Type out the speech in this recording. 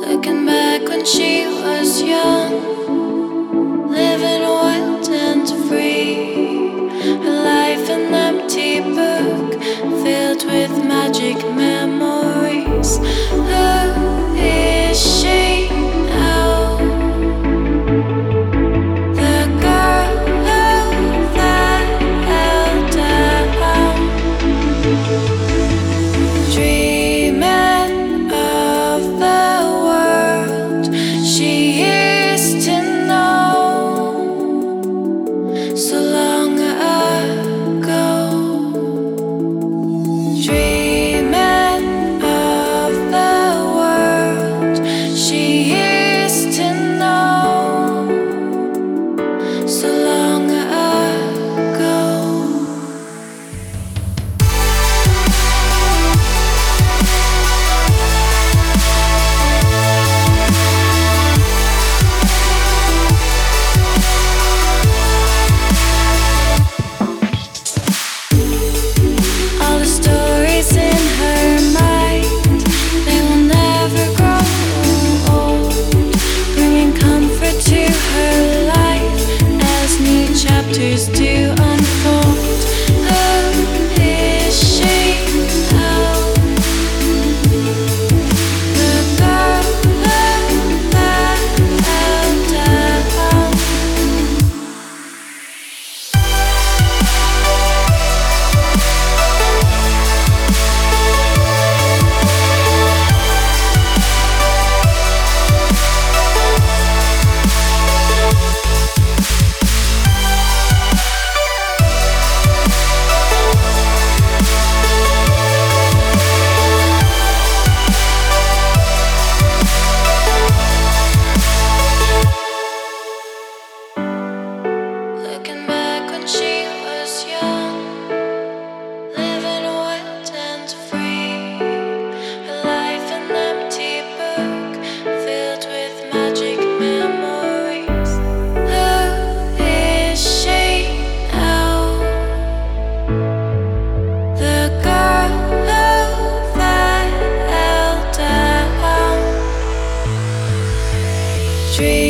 Looking back when she was young, living wild and free. Her life an empty book filled with magic memories. Who is she now? The girl who. she's street